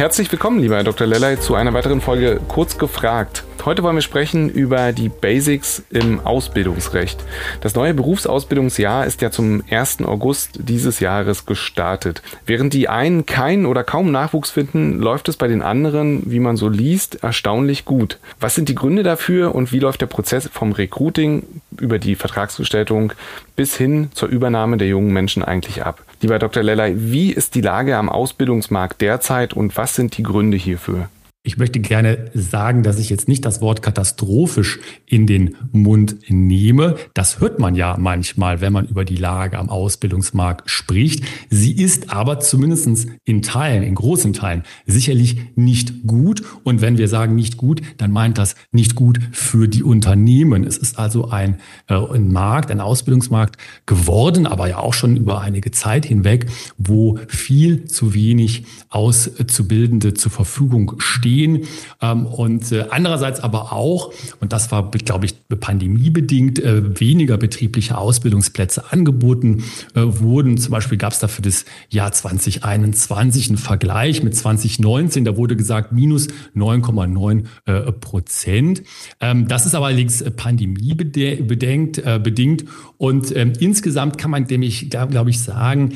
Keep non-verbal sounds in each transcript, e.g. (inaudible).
Herzlich willkommen, lieber Dr. Lellay, zu einer weiteren Folge Kurz gefragt. Heute wollen wir sprechen über die Basics im Ausbildungsrecht. Das neue Berufsausbildungsjahr ist ja zum 1. August dieses Jahres gestartet. Während die einen keinen oder kaum Nachwuchs finden, läuft es bei den anderen, wie man so liest, erstaunlich gut. Was sind die Gründe dafür und wie läuft der Prozess vom Recruiting über die Vertragsgestaltung bis hin zur Übernahme der jungen Menschen eigentlich ab? Lieber Dr. Lellay, wie ist die Lage am Ausbildungsmarkt derzeit und was sind die Gründe hierfür? Ich möchte gerne sagen, dass ich jetzt nicht das Wort katastrophisch in den Mund nehme. Das hört man ja manchmal, wenn man über die Lage am Ausbildungsmarkt spricht. Sie ist aber zumindest in Teilen, in großen Teilen, sicherlich nicht gut. Und wenn wir sagen nicht gut, dann meint das nicht gut für die Unternehmen. Es ist also ein, äh, ein Markt, ein Ausbildungsmarkt geworden, aber ja auch schon über einige Zeit hinweg, wo viel zu wenig Auszubildende zur Verfügung stehen stehen. Ähm, und äh, andererseits aber auch, und das war, glaube ich, pandemiebedingt, äh, weniger betriebliche Ausbildungsplätze angeboten äh, wurden. Zum Beispiel gab es da für das Jahr 2021 einen Vergleich mit 2019. Da wurde gesagt, minus 9,9 Prozent. Ähm, das ist aber allerdings pandemiebedingt. bedingt. Und ähm, insgesamt kann man nämlich, glaube ich, sagen,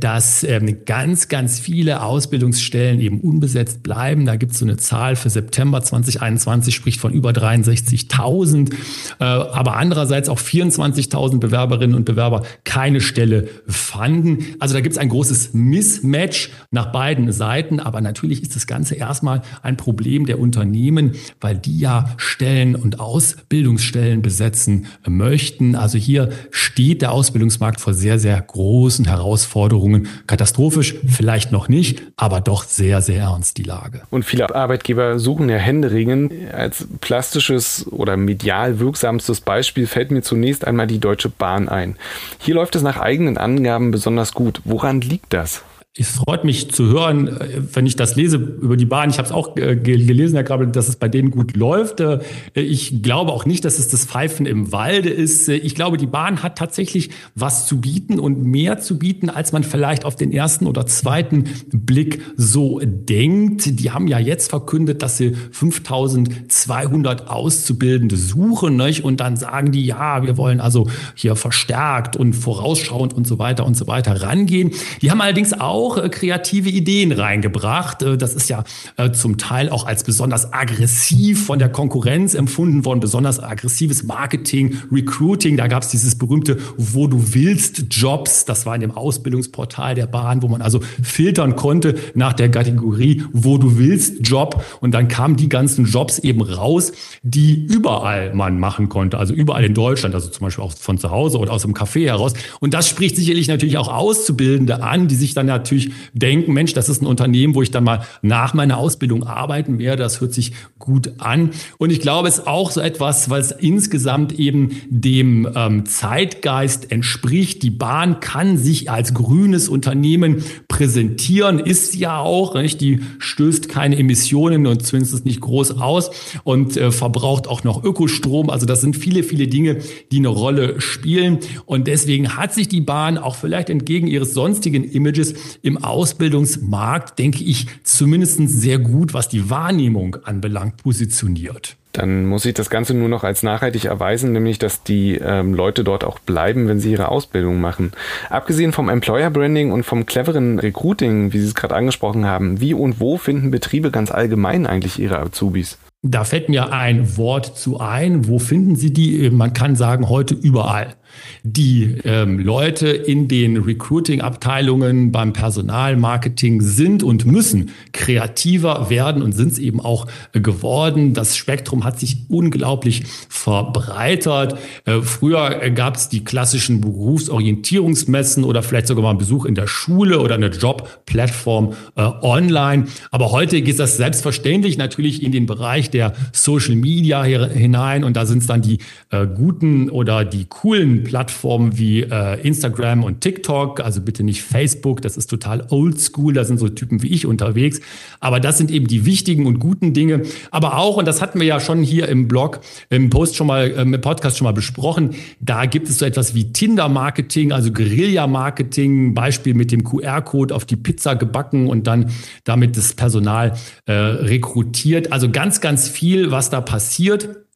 dass ganz, ganz viele Ausbildungsstellen eben unbesetzt bleiben. Da gibt gibt so eine Zahl für September 2021, spricht von über 63.000, äh, aber andererseits auch 24.000 Bewerberinnen und Bewerber keine Stelle fanden. Also da gibt es ein großes Mismatch nach beiden Seiten, aber natürlich ist das Ganze erstmal ein Problem der Unternehmen, weil die ja Stellen und Ausbildungsstellen besetzen möchten. Also hier steht der Ausbildungsmarkt vor sehr, sehr großen Herausforderungen. Katastrophisch vielleicht noch nicht, aber doch sehr, sehr ernst die Lage. Und viele Viele Arbeitgeber suchen ja händeringend. Als plastisches oder medial wirksamstes Beispiel fällt mir zunächst einmal die Deutsche Bahn ein. Hier läuft es nach eigenen Angaben besonders gut. Woran liegt das? Es freut mich zu hören, äh, wenn ich das lese über die Bahn. Ich habe es auch äh, gelesen, Herr Grabel, dass es bei denen gut läuft. Äh, ich glaube auch nicht, dass es das Pfeifen im Walde ist. Ich glaube, die Bahn hat tatsächlich was zu bieten und mehr zu bieten, als man vielleicht auf den ersten oder zweiten Blick so denkt. Die haben ja jetzt verkündet, dass sie 5200 Auszubildende suchen. Nicht? Und dann sagen die, ja, wir wollen also hier verstärkt und vorausschauend und so weiter und so weiter rangehen. Die haben allerdings auch auch äh, kreative Ideen reingebracht. Äh, das ist ja äh, zum Teil auch als besonders aggressiv von der Konkurrenz empfunden worden, besonders aggressives Marketing, Recruiting. Da gab es dieses berühmte Wo du willst Jobs. Das war in dem Ausbildungsportal der Bahn, wo man also filtern konnte nach der Kategorie Wo du willst Job. Und dann kamen die ganzen Jobs eben raus, die überall man machen konnte. Also überall in Deutschland, also zum Beispiel auch von zu Hause oder aus dem Café heraus. Und das spricht sicherlich natürlich auch Auszubildende an, die sich dann natürlich natürlich denken, Mensch, das ist ein Unternehmen, wo ich dann mal nach meiner Ausbildung arbeiten werde. Das hört sich gut an. Und ich glaube, es ist auch so etwas, weil es insgesamt eben dem ähm, Zeitgeist entspricht. Die Bahn kann sich als grünes Unternehmen präsentieren, ist ja auch, nicht? die stößt keine Emissionen und zumindest nicht groß aus und äh, verbraucht auch noch Ökostrom. Also das sind viele, viele Dinge, die eine Rolle spielen. Und deswegen hat sich die Bahn auch vielleicht entgegen ihres sonstigen Images im Ausbildungsmarkt, denke ich, zumindest sehr gut, was die Wahrnehmung anbelangt, positioniert. Dann muss ich das Ganze nur noch als nachhaltig erweisen, nämlich dass die ähm, Leute dort auch bleiben, wenn sie ihre Ausbildung machen. Abgesehen vom Employer Branding und vom cleveren Recruiting, wie Sie es gerade angesprochen haben, wie und wo finden Betriebe ganz allgemein eigentlich ihre Azubis? Da fällt mir ein Wort zu ein. Wo finden Sie die? Man kann sagen, heute überall die ähm, Leute in den Recruiting-Abteilungen beim Personalmarketing sind und müssen kreativer werden und sind es eben auch geworden. Das Spektrum hat sich unglaublich verbreitert. Äh, früher gab es die klassischen Berufsorientierungsmessen oder vielleicht sogar mal einen Besuch in der Schule oder eine Jobplattform äh, online. Aber heute geht das selbstverständlich natürlich in den Bereich der Social Media hinein und da sind es dann die äh, guten oder die coolen Plattformen wie äh, Instagram und TikTok, also bitte nicht Facebook, das ist total oldschool, da sind so Typen wie ich unterwegs. Aber das sind eben die wichtigen und guten Dinge. Aber auch, und das hatten wir ja schon hier im Blog, im Post schon mal, äh, im Podcast schon mal besprochen, da gibt es so etwas wie Tinder-Marketing, also Guerilla-Marketing, Beispiel mit dem QR-Code auf die Pizza gebacken und dann damit das Personal äh, rekrutiert. Also ganz, ganz viel, was da passiert.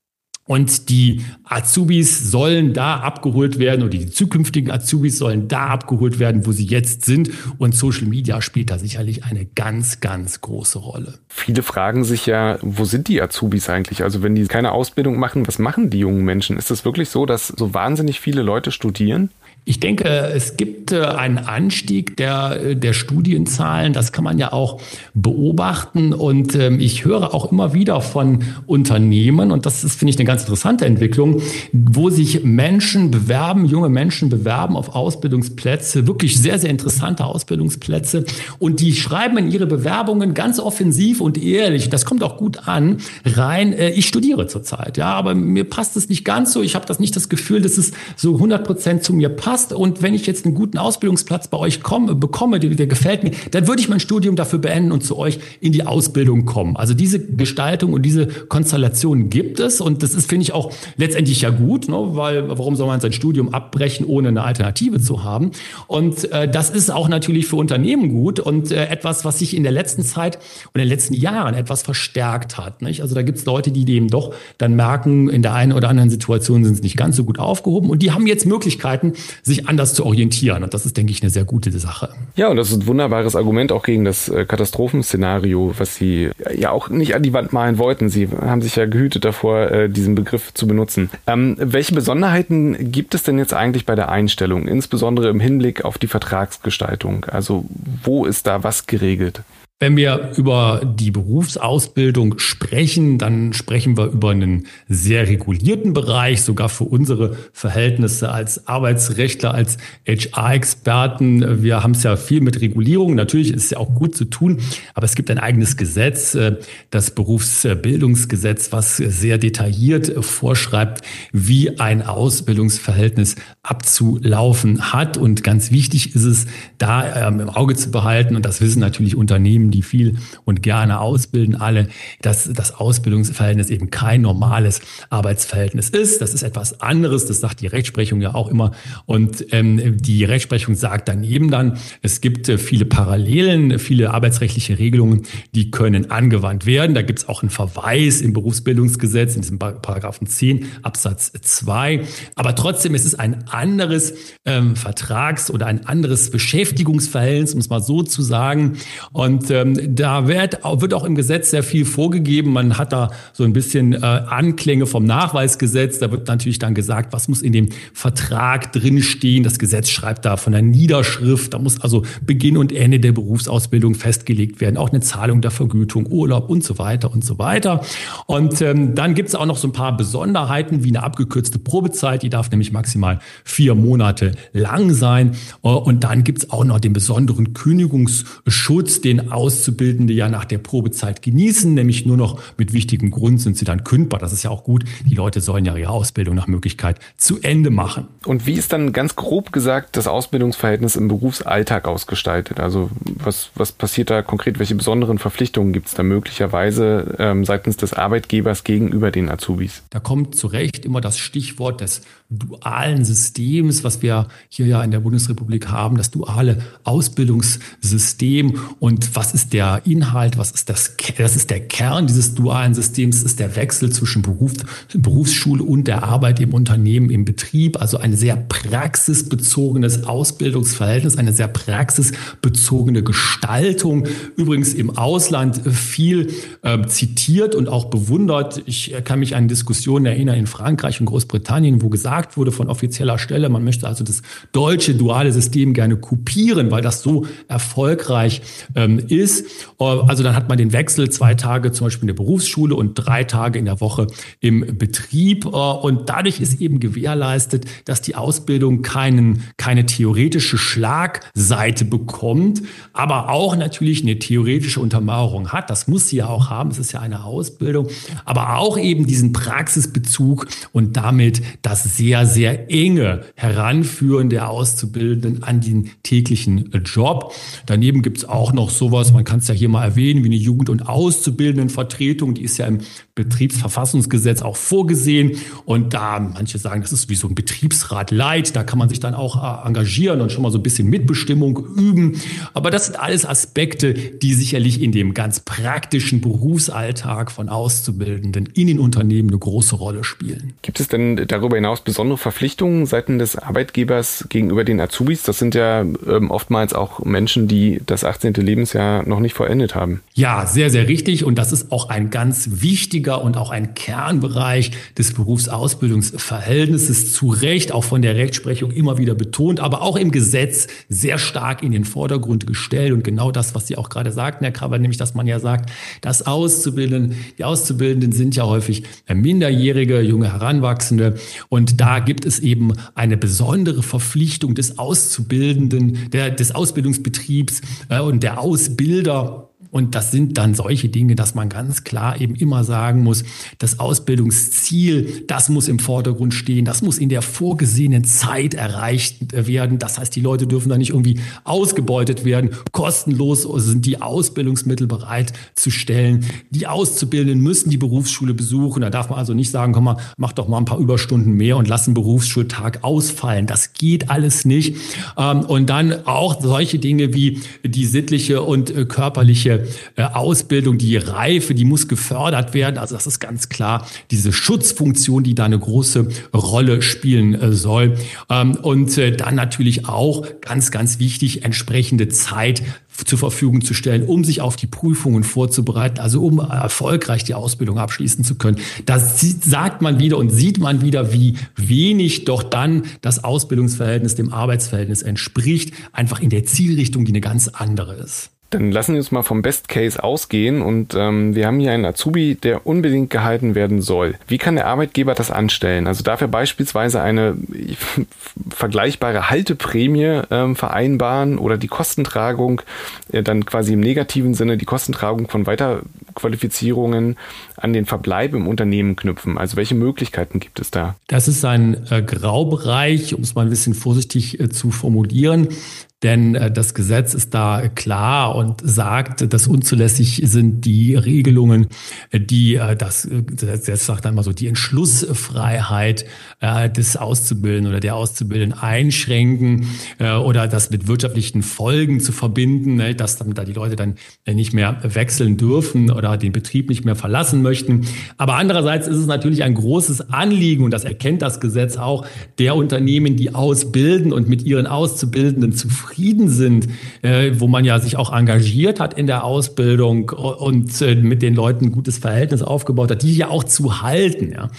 Und die Azubis sollen da abgeholt werden oder die zukünftigen Azubis sollen da abgeholt werden, wo sie jetzt sind. Und Social Media spielt da sicherlich eine ganz, ganz große Rolle. Viele fragen sich ja, wo sind die Azubis eigentlich? Also wenn die keine Ausbildung machen, was machen die jungen Menschen? Ist es wirklich so, dass so wahnsinnig viele Leute studieren? Ich denke, es gibt äh, einen Anstieg der, äh, der Studienzahlen. Das kann man ja auch beobachten. Und ähm, ich höre auch immer wieder von Unternehmen, und das ist, finde ich, eine ganz interessante Entwicklung, wo sich Menschen bewerben, junge Menschen bewerben auf Ausbildungsplätze, wirklich sehr, sehr interessante Ausbildungsplätze. Und die schreiben in ihre Bewerbungen ganz offensiv und ehrlich, das kommt auch gut an, rein, äh, ich studiere zurzeit. Ja, aber mir passt es nicht ganz so. Ich habe das nicht das Gefühl, dass es so 100 Prozent zu mir passt passt und wenn ich jetzt einen guten Ausbildungsplatz bei euch komme, bekomme, der, der gefällt mir, dann würde ich mein Studium dafür beenden und zu euch in die Ausbildung kommen. Also diese Gestaltung und diese Konstellation gibt es und das ist, finde ich, auch letztendlich ja gut, ne? weil warum soll man sein Studium abbrechen, ohne eine Alternative zu haben? Und äh, das ist auch natürlich für Unternehmen gut und äh, etwas, was sich in der letzten Zeit und in den letzten Jahren etwas verstärkt hat. Nicht? Also da gibt es Leute, die eben doch dann merken, in der einen oder anderen Situation sind sie nicht ganz so gut aufgehoben und die haben jetzt Möglichkeiten, sich anders zu orientieren. Und das ist, denke ich, eine sehr gute Sache. Ja, und das ist ein wunderbares Argument auch gegen das äh, Katastrophenszenario, was Sie ja auch nicht an die Wand malen wollten. Sie haben sich ja gehütet davor, äh, diesen Begriff zu benutzen. Ähm, welche Besonderheiten gibt es denn jetzt eigentlich bei der Einstellung, insbesondere im Hinblick auf die Vertragsgestaltung? Also wo ist da was geregelt? Wenn wir über die Berufsausbildung sprechen, dann sprechen wir über einen sehr regulierten Bereich, sogar für unsere Verhältnisse als Arbeitsrechtler, als HR-Experten. Wir haben es ja viel mit Regulierung. Natürlich ist es ja auch gut zu tun, aber es gibt ein eigenes Gesetz, äh, das Berufsbildungsgesetz, was sehr detailliert vorschreibt, wie ein Ausbildungsverhältnis abzulaufen hat. Und ganz wichtig ist es, da ähm, im Auge zu behalten, und das wissen natürlich Unternehmen, Unternehmen, die viel und gerne ausbilden, alle, dass das Ausbildungsverhältnis eben kein normales Arbeitsverhältnis ist. Das ist etwas anderes, das sagt die Rechtsprechung ja auch immer. Und ähm, die Rechtsprechung sagt daneben dann, es gibt äh, viele Parallelen, viele arbeitsrechtliche Regelungen, die können angewandt werden. Da gibt es auch einen Verweis im Berufsbildungsgesetz, in diesem Paragraphen 10 Absatz 2. Aber trotzdem ist es ein anderes ähm, Vertrags- oder ein anderes Beschäftigungsverhältnis, um es mal so zu sagen. Und ähm, da wird, wird auch im Gesetz sehr viel vorgegeben. Man hat da so ein bisschen äh, Anklänge vom Nachweisgesetz. Da wird natürlich dann gesagt, was muss in dem Vertrag drinstehen. Das Gesetz schreibt da von der Niederschrift. Da muss also Beginn und Ende der Berufsausbildung festgelegt werden. Auch eine Zahlung der Vergütung, Urlaub und so weiter und so weiter. Und ähm, dann gibt es auch noch so ein paar Besonderheiten wie eine abgekürzte Probezeit. Die darf nämlich maximal vier Monate lang sein. Äh, und dann gibt es auch noch den besonderen Kündigungsschutz, den Auszubildende ja nach der Probezeit genießen, nämlich nur noch mit wichtigem Grund sind sie dann kündbar. Das ist ja auch gut. Die Leute sollen ja ihre Ausbildung nach Möglichkeit zu Ende machen. Und wie ist dann ganz grob gesagt das Ausbildungsverhältnis im Berufsalltag ausgestaltet? Also was, was passiert da konkret? Welche besonderen Verpflichtungen gibt es da möglicherweise ähm, seitens des Arbeitgebers gegenüber den Azubis? Da kommt zu Recht immer das Stichwort des dualen Systems, was wir hier ja in der Bundesrepublik haben, das duale Ausbildungssystem. Und was ist der Inhalt, was ist das, das ist der Kern dieses dualen Systems, ist der Wechsel zwischen Beruf, Berufsschule und der Arbeit im Unternehmen, im Betrieb, also ein sehr praxisbezogenes Ausbildungsverhältnis, eine sehr praxisbezogene Gestaltung. Übrigens im Ausland viel äh, zitiert und auch bewundert. Ich kann mich an Diskussionen erinnern in Frankreich und Großbritannien, wo gesagt wurde von offizieller Stelle, man möchte also das deutsche duale System gerne kopieren, weil das so erfolgreich ähm, ist. Äh, also dann hat man den Wechsel zwei Tage zum Beispiel in der Berufsschule und drei Tage in der Woche im Betrieb. Äh, und dadurch ist eben gewährleistet, dass die Ausbildung keinen, keine theoretische Schlagseite bekommt, aber auch natürlich eine theoretische Untermauerung hat. Das muss sie ja auch haben. Es ist ja eine Ausbildung, aber auch eben diesen Praxisbezug und damit das sehr, sehr enge Heranführen der Auszubildenden an den täglichen Job. Daneben gibt es auch noch sowas, man kann es ja hier mal erwähnen, wie eine Jugend- und Auszubildendenvertretung, die ist ja im Betriebsverfassungsgesetz auch vorgesehen. Und da manche sagen, das ist wie so ein Betriebsrat Leid, da kann man sich dann auch äh, engagieren und schon mal so ein bisschen Mitbestimmung üben. Aber das sind alles Aspekte, die sicherlich in dem ganz praktischen Berufsalltag von Auszubildenden in den Unternehmen eine große Rolle spielen. Gibt es denn darüber hinaus besondere Verpflichtungen seitens des Arbeitgebers gegenüber den Azubis? Das sind ja ähm, oftmals auch Menschen, die das 18. Lebensjahr noch nicht vollendet haben. Ja, sehr, sehr richtig. Und das ist auch ein ganz wichtiger und auch ein Kernbereich des Berufsausbildungsverhältnisses zu Recht, auch von der Rechtsprechung immer wieder betont, aber auch im Gesetz sehr stark in den Vordergrund gestellt. Und genau das, was Sie auch gerade sagten, Herr Kraber, nämlich, dass man ja sagt, dass Auszubildenden, die Auszubildenden sind ja häufig Minderjährige, junge Heranwachsende. Und da gibt es eben eine besondere Verpflichtung des Auszubildenden, der, des Ausbildungsbetriebs äh, und der Ausbilder und das sind dann solche Dinge, dass man ganz klar eben immer sagen muss, das Ausbildungsziel, das muss im Vordergrund stehen, das muss in der vorgesehenen Zeit erreicht werden. Das heißt, die Leute dürfen da nicht irgendwie ausgebeutet werden. Kostenlos sind die Ausbildungsmittel bereitzustellen. Die Auszubildenden müssen die Berufsschule besuchen. Da darf man also nicht sagen, komm mal, mach doch mal ein paar Überstunden mehr und lass einen Berufsschultag ausfallen. Das geht alles nicht. Ähm, und dann auch solche Dinge wie die sittliche und äh, körperliche äh, Ausbildung, die Reife, die muss gefördert werden. Also das ist ganz klar diese Schutzfunktion, die da eine große Rolle spielen äh, soll. Ähm, und äh, dann natürlich auch ganz, ganz wichtig, entsprechende Zeit zur Verfügung zu stellen, um sich auf die Prüfungen vorzubereiten, also um erfolgreich die Ausbildung abschließen zu können. Da sagt man wieder und sieht man wieder, wie wenig doch dann das Ausbildungsverhältnis dem Arbeitsverhältnis entspricht, einfach in der Zielrichtung, die eine ganz andere ist. Dann lassen wir uns mal vom Best Case ausgehen und ähm, wir haben hier einen Azubi, der unbedingt gehalten werden soll. Wie kann der Arbeitgeber das anstellen? Also darf er beispielsweise eine (laughs) vergleichbare Halteprämie ähm, vereinbaren oder die Kostentragung, äh, dann quasi im negativen Sinne die Kostentragung von Weiterqualifizierungen an den Verbleib im Unternehmen knüpfen? Also welche Möglichkeiten gibt es da? Das ist ein äh, Graubereich, um es mal ein bisschen vorsichtig äh, zu formulieren. Denn äh, das Gesetz ist da klar und sagt, dass unzulässig sind die Regelungen, äh, die äh, das Gesetz sagt einmal so, die Entschlussfreiheit des Auszubildenden oder der Auszubildenden einschränken oder das mit wirtschaftlichen Folgen zu verbinden, ne, dass dann da die Leute dann nicht mehr wechseln dürfen oder den Betrieb nicht mehr verlassen möchten. Aber andererseits ist es natürlich ein großes Anliegen und das erkennt das Gesetz auch der Unternehmen, die ausbilden und mit ihren Auszubildenden zufrieden zufrieden sind, äh, wo man ja sich auch engagiert hat in der Ausbildung und äh, mit den Leuten ein gutes Verhältnis aufgebaut hat, die ja auch zu halten. Ja.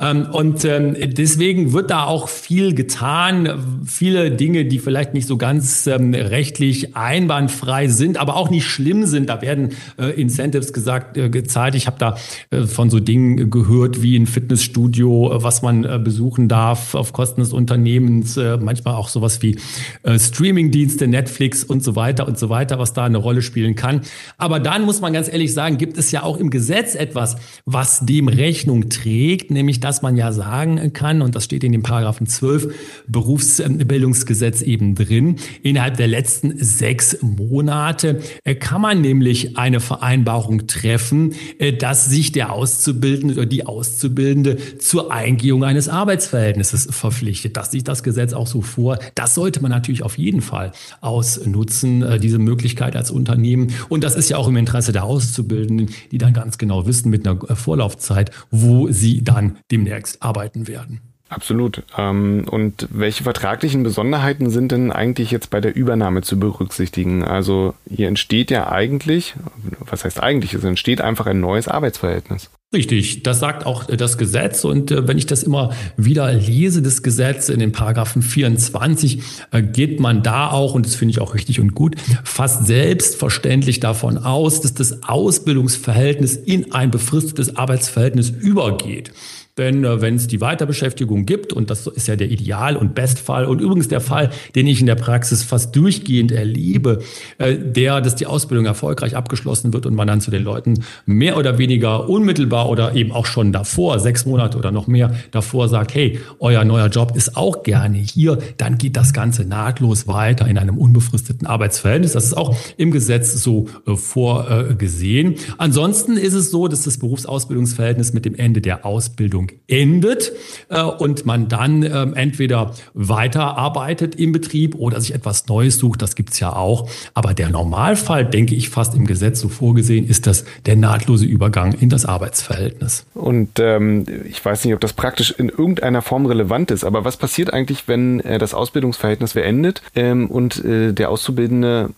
Ähm, und ähm, deswegen wird da auch viel getan, viele Dinge, die vielleicht nicht so ganz ähm, rechtlich einwandfrei sind, aber auch nicht schlimm sind. Da werden äh, Incentives gesagt, äh, gezahlt. Ich habe da äh, von so Dingen gehört wie ein Fitnessstudio, äh, was man besuchen darf auf Kosten des Unternehmens, manchmal auch sowas wie Streaming Streamingdienste, Netflix und so weiter und so weiter, was da eine Rolle spielen kann. Aber dann muss man ganz ehrlich sagen, gibt es ja auch im Gesetz etwas, was dem Rechnung trägt, nämlich dass man ja sagen kann, und das steht in dem Paragraphen 12 Berufsbildungsgesetz eben drin, innerhalb der letzten sechs Monate äh, kann man nämlich eine Vereinbarung treffen, äh, dass sich der Auszubildende oder die Auszubildende zur Eingehung eines Arbeitsverhältnisses verpflichtet. Das sieht das Gesetz auch so vor. Das sollte man natürlich auf jeden Fall Fall ausnutzen, äh, diese Möglichkeit als Unternehmen. Und das ist ja auch im Interesse der Auszubildenden, die dann ganz genau wissen mit einer Vorlaufzeit, wo sie dann demnächst arbeiten werden. Absolut. Ähm, und welche vertraglichen Besonderheiten sind denn eigentlich jetzt bei der Übernahme zu berücksichtigen? Also hier entsteht ja eigentlich, was heißt eigentlich, es entsteht einfach ein neues Arbeitsverhältnis. Richtig, das sagt auch das Gesetz. Und äh, wenn ich das immer wieder lese, das Gesetz in den Paragraphen 24, äh, geht man da auch, und das finde ich auch richtig und gut, fast selbstverständlich davon aus, dass das Ausbildungsverhältnis in ein befristetes Arbeitsverhältnis übergeht. Denn äh, wenn es die Weiterbeschäftigung gibt, und das ist ja der Ideal- und Bestfall, und übrigens der Fall, den ich in der Praxis fast durchgehend erlebe, äh, der, dass die Ausbildung erfolgreich abgeschlossen wird und man dann zu den Leuten mehr oder weniger unmittelbar oder eben auch schon davor, sechs Monate oder noch mehr davor sagt, hey, euer neuer Job ist auch gerne hier, dann geht das Ganze nahtlos weiter in einem unbefristeten Arbeitsverhältnis. Das ist auch im Gesetz so äh, vorgesehen. Ansonsten ist es so, dass das Berufsausbildungsverhältnis mit dem Ende der Ausbildung Ausbildung endet äh, und man dann ähm, entweder weiterarbeitet im Betrieb oder sich etwas Neues sucht. Das gibt's ja auch. Aber der Normalfall, denke ich, fast im Gesetz so vorgesehen, ist das der nahtlose Übergang in das Arbeitsverhältnis. Und ähm, ich weiß nicht, ob das praktisch in irgendeiner Form relevant ist, aber was passiert eigentlich, wenn äh, das Ausbildungsverhältnis beendet ähm, und äh, der Auszubildende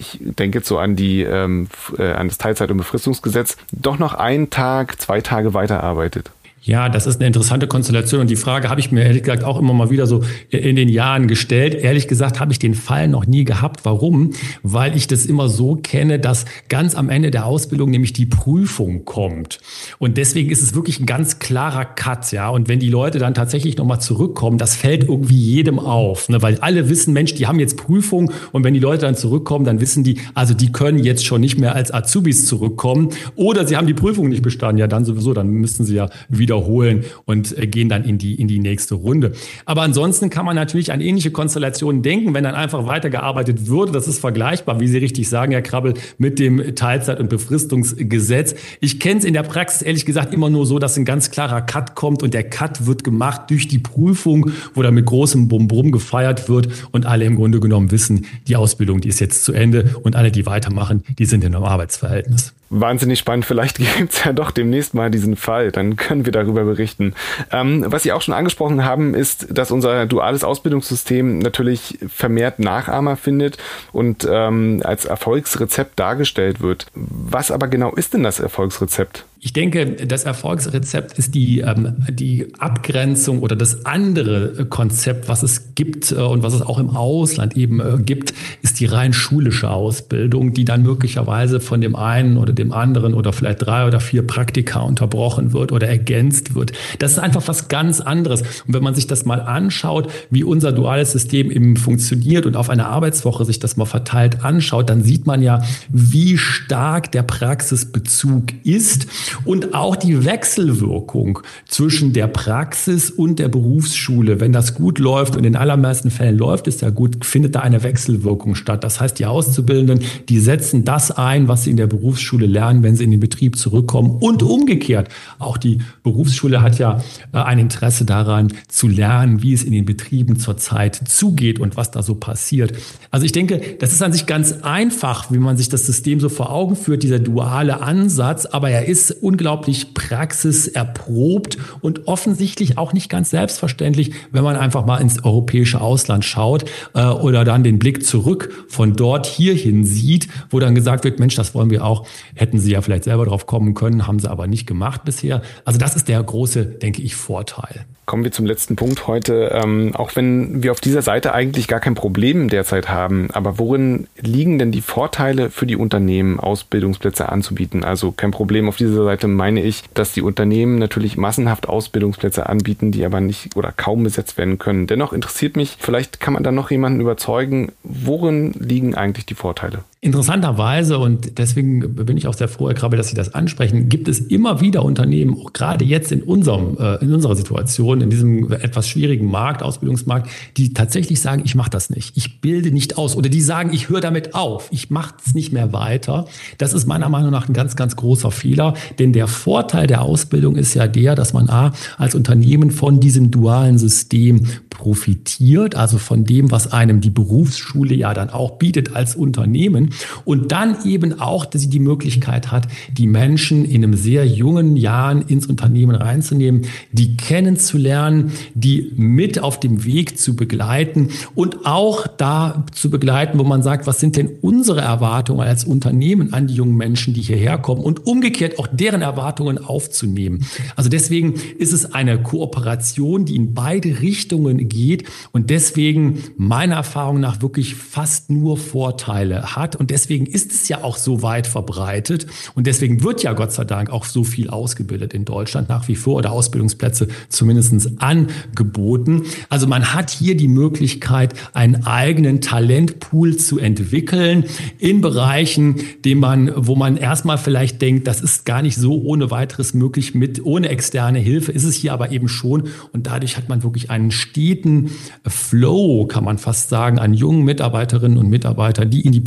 ich denke jetzt so an die ähm, äh, an das Teilzeit- und Befristungsgesetz, doch noch einen Tag, zwei Tage weiterarbeitet. Ja, das ist eine interessante Konstellation und die Frage habe ich mir ehrlich gesagt auch immer mal wieder so in den Jahren gestellt. Ehrlich gesagt habe ich den Fall noch nie gehabt. Warum? Weil ich das immer so kenne, dass ganz am Ende der Ausbildung nämlich die Prüfung kommt. Und deswegen ist es wirklich ein ganz klarer Cut, ja. Und wenn die Leute dann tatsächlich nochmal zurückkommen, das fällt irgendwie jedem auf, ne? weil alle wissen, Mensch, die haben jetzt Prüfung und wenn die Leute dann zurückkommen, dann wissen die, also die können jetzt schon nicht mehr als Azubis zurückkommen oder sie haben die Prüfung nicht bestanden. Ja, dann sowieso, dann müssten sie ja wieder wiederholen und äh, gehen dann in die, in die nächste Runde. Aber ansonsten kann man natürlich an ähnliche Konstellationen denken, wenn dann einfach weitergearbeitet würde. Das ist vergleichbar, wie Sie richtig sagen, Herr Krabbel, mit dem Teilzeit- und Befristungsgesetz. Ich kenne es in der Praxis ehrlich gesagt immer nur so, dass ein ganz klarer Cut kommt und der Cut wird gemacht durch die Prüfung, wo dann mit großem Bum-Bum gefeiert wird und alle im Grunde genommen wissen, die Ausbildung, die ist jetzt zu Ende und alle, die weitermachen, die sind in einem Arbeitsverhältnis. Wahnsinnig spannend. Vielleicht (laughs) gibt es ja doch demnächst mal diesen Fall. Dann können wir darüber berichten. Ähm, was Sie auch schon angesprochen haben, ist, dass unser duales Ausbildungssystem natürlich vermehrt Nachahmer findet und ähm, als Erfolgsrezept dargestellt wird. Was aber genau ist denn das Erfolgsrezept? Ich denke, das Erfolgsrezept ist die, ähm, die Abgrenzung oder das andere Konzept, was es gibt äh, und was es auch im Ausland eben äh, gibt, ist die rein schulische Ausbildung, die dann möglicherweise von dem einen oder dem anderen oder vielleicht drei oder vier Praktika unterbrochen wird oder ergänzt wird. Das ist einfach was ganz anderes. Und wenn man sich das mal anschaut, wie unser duales System eben funktioniert und auf eine Arbeitswoche sich das mal verteilt anschaut, dann sieht man ja, wie stark der Praxisbezug ist und auch die Wechselwirkung zwischen der Praxis und der Berufsschule. Wenn das gut läuft und in allermeisten Fällen läuft es ja gut, findet da eine Wechselwirkung statt. Das heißt, die Auszubildenden, die setzen das ein, was sie in der Berufsschule lernen, wenn sie in den Betrieb zurückkommen und umgekehrt. Auch die Berufsschule hat ja äh, ein Interesse daran zu lernen, wie es in den Betrieben zurzeit zugeht und was da so passiert. Also ich denke, das ist an sich ganz einfach, wie man sich das System so vor Augen führt, dieser duale Ansatz, aber er ist unglaublich praxiserprobt und offensichtlich auch nicht ganz selbstverständlich, wenn man einfach mal ins europäische Ausland schaut äh, oder dann den Blick zurück von dort hierhin sieht, wo dann gesagt wird, Mensch, das wollen wir auch, hätten Sie ja vielleicht selber drauf kommen können, haben Sie aber nicht gemacht bisher. Also das ist der große, denke ich, Vorteil. Kommen wir zum letzten Punkt heute. Ähm, auch wenn wir auf dieser Seite eigentlich gar kein Problem derzeit haben, aber worin liegen denn die Vorteile für die Unternehmen, Ausbildungsplätze anzubieten? Also kein Problem auf dieser Seite meine ich, dass die Unternehmen natürlich massenhaft Ausbildungsplätze anbieten, die aber nicht oder kaum besetzt werden können. Dennoch interessiert mich, vielleicht kann man da noch jemanden überzeugen, worin liegen eigentlich die Vorteile? Interessanterweise, und deswegen bin ich auch sehr froh, Herr Krabbe, dass Sie das ansprechen, gibt es immer wieder Unternehmen, auch gerade jetzt in, unserem, äh, in unserer Situation, in diesem etwas schwierigen Markt, Ausbildungsmarkt, die tatsächlich sagen, ich mache das nicht, ich bilde nicht aus. Oder die sagen, ich höre damit auf, ich mache es nicht mehr weiter. Das ist meiner Meinung nach ein ganz, ganz großer Fehler, denn der Vorteil der Ausbildung ist ja der, dass man A, als Unternehmen von diesem dualen System profitiert, also von dem, was einem die Berufsschule ja dann auch bietet als Unternehmen und dann eben auch, dass sie die Möglichkeit hat, die Menschen in einem sehr jungen Jahren ins Unternehmen reinzunehmen, die kennenzulernen, die mit auf dem Weg zu begleiten und auch da zu begleiten, wo man sagt, was sind denn unsere Erwartungen als Unternehmen an die jungen Menschen, die hierher kommen und umgekehrt auch deren Erwartungen aufzunehmen. Also deswegen ist es eine Kooperation, die in beide Richtungen geht und deswegen meiner Erfahrung nach wirklich fast nur Vorteile hat. Und deswegen ist es ja auch so weit verbreitet. Und deswegen wird ja Gott sei Dank auch so viel ausgebildet in Deutschland nach wie vor oder Ausbildungsplätze zumindest angeboten. Also man hat hier die Möglichkeit, einen eigenen Talentpool zu entwickeln in Bereichen, den man, wo man erstmal vielleicht denkt, das ist gar nicht so ohne weiteres möglich mit, ohne externe Hilfe, ist es hier aber eben schon. Und dadurch hat man wirklich einen steten Flow, kann man fast sagen, an jungen Mitarbeiterinnen und Mitarbeitern, die in die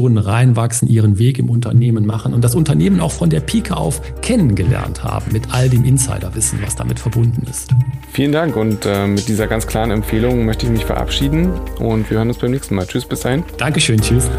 Positionen reinwachsen, ihren Weg im Unternehmen machen und das Unternehmen auch von der Pike auf kennengelernt haben, mit all dem Insiderwissen, was damit verbunden ist. Vielen Dank und äh, mit dieser ganz klaren Empfehlung möchte ich mich verabschieden und wir hören uns beim nächsten Mal. Tschüss, bis dahin. Dankeschön, tschüss.